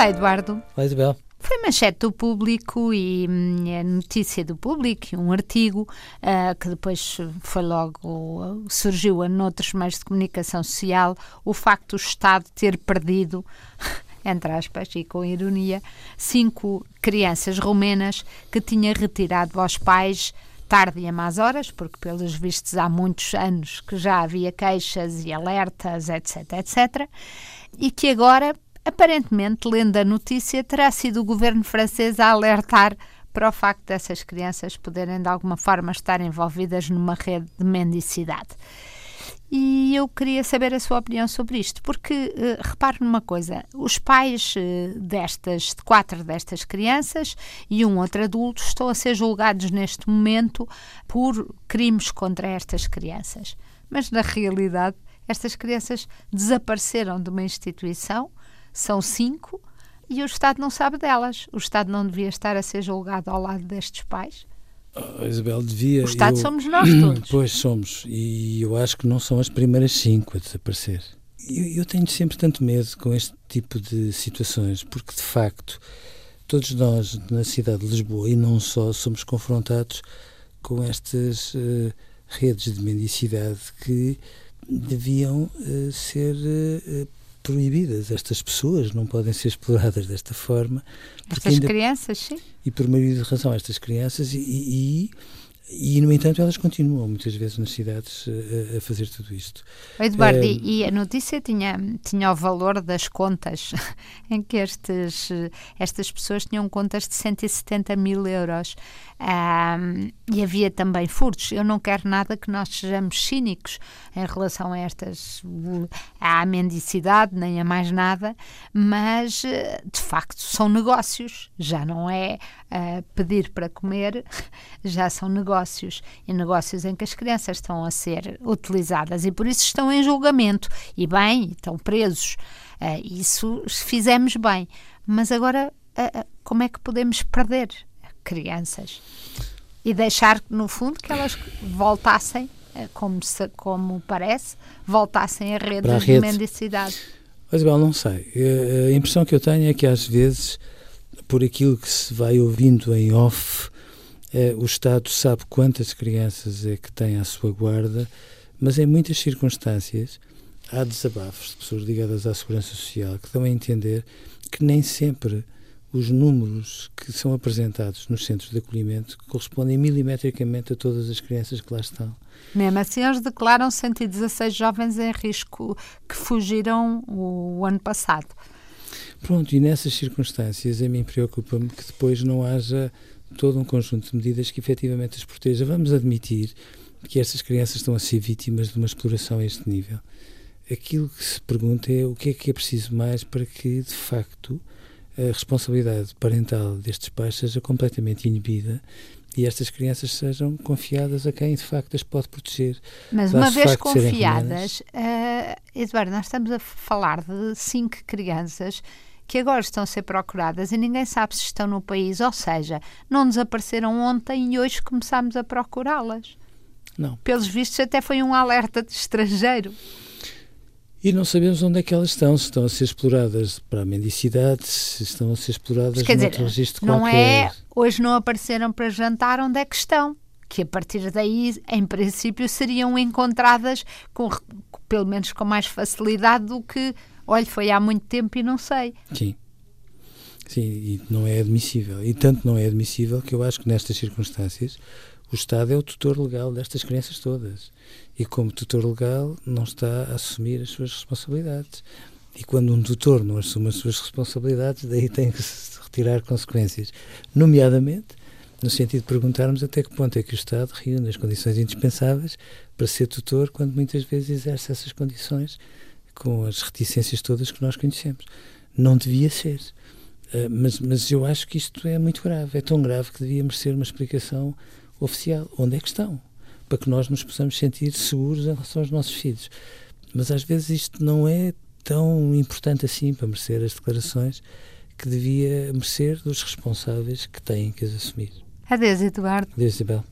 Olá, Eduardo. Olá, Isabel. Foi manchete do público e hum, é notícia do público e um artigo uh, que depois foi logo, surgiu noutros meios de comunicação social, o facto do Estado ter perdido, entre aspas e com ironia, cinco crianças romenas que tinha retirado aos pais tarde e a más horas, porque pelos vistos há muitos anos que já havia queixas e alertas, etc, etc, e que agora Aparentemente, lendo a notícia, terá sido o governo francês a alertar para o facto dessas crianças poderem de alguma forma estar envolvidas numa rede de mendicidade. E eu queria saber a sua opinião sobre isto, porque uh, repare numa coisa: os pais uh, destas, de quatro destas crianças e um outro adulto estão a ser julgados neste momento por crimes contra estas crianças. Mas na realidade, estas crianças desapareceram de uma instituição são cinco e o Estado não sabe delas. O Estado não devia estar a ser julgado ao lado destes pais? Oh, Isabel, devia. O Estado eu... somos nós todos. Pois somos, e eu acho que não são as primeiras cinco a desaparecer. Eu, eu tenho sempre tanto medo com este tipo de situações, porque de facto todos nós na cidade de Lisboa e não só somos confrontados com estas uh, redes de mendicidade que deviam uh, ser uh, proibidas. Estas pessoas não podem ser exploradas desta forma. Estas ainda, crianças, sim. E por meio de razão, estas crianças, e, e, e, no entanto, elas continuam muitas vezes nas cidades a, a fazer tudo isto. Eduardo, é, e a notícia tinha, tinha o valor das contas, em que estes, estas pessoas tinham contas de 170 mil euros. Um, e havia também furtos. Eu não quero nada que nós sejamos cínicos em relação a estas, à mendicidade, nem a mais nada, mas de facto são negócios, já não é uh, pedir para comer, já são negócios. E negócios em que as crianças estão a ser utilizadas e por isso estão em julgamento. E bem, estão presos. Uh, isso fizemos bem. Mas agora, uh, como é que podemos perder? crianças e deixar, no fundo, que elas voltassem, como, se, como parece, voltassem a redes a rede. de mendicidade. Mas, bem, não sei. A impressão que eu tenho é que, às vezes, por aquilo que se vai ouvindo em off, o Estado sabe quantas crianças é que tem à sua guarda, mas em muitas circunstâncias há desabafos de pessoas ligadas à segurança social que dão a entender que nem sempre os números que são apresentados nos centros de acolhimento correspondem milimetricamente a todas as crianças que lá estão. Mesmo assim, eles declaram 116 jovens em risco que fugiram o, o ano passado. Pronto, e nessas circunstâncias a mim preocupa-me que depois não haja todo um conjunto de medidas que efetivamente as proteja. Vamos admitir que estas crianças estão a ser vítimas de uma exploração a este nível. Aquilo que se pergunta é o que é que é preciso mais para que, de facto, a responsabilidade parental destes pais seja completamente inibida e estas crianças sejam confiadas a quem de facto as pode proteger. Mas uma vez confiadas, uh, Eduardo, nós estamos a falar de cinco crianças que agora estão a ser procuradas e ninguém sabe se estão no país, ou seja, não desapareceram ontem e hoje começámos a procurá-las. Não. Pelos vistos, até foi um alerta de estrangeiro. E não sabemos onde é que elas estão, se estão a ser exploradas para a mendicidade, se estão a ser exploradas quer dizer, registro não qualquer. é, hoje não apareceram para jantar, onde é que estão? Que a partir daí, em princípio, seriam encontradas com, pelo menos com mais facilidade do que, olha, foi há muito tempo e não sei. Sim. Sim, e não é admissível. E tanto não é admissível que eu acho que nestas circunstâncias o Estado é o tutor legal destas crianças todas. E como tutor legal não está a assumir as suas responsabilidades. E quando um tutor não assume as suas responsabilidades, daí tem que se retirar consequências. Nomeadamente, no sentido de perguntarmos até que ponto é que o Estado reúne as condições indispensáveis para ser tutor, quando muitas vezes exerce essas condições com as reticências todas que nós conhecemos. Não devia ser. Uh, mas, mas eu acho que isto é muito grave. É tão grave que devia merecer uma explicação oficial. Onde é que estão? Para que nós nos possamos sentir seguros em relação aos nossos filhos. Mas às vezes isto não é tão importante assim para merecer as declarações que devia merecer dos responsáveis que têm que as assumir. Adeus, Eduardo. Adeus, Isabel.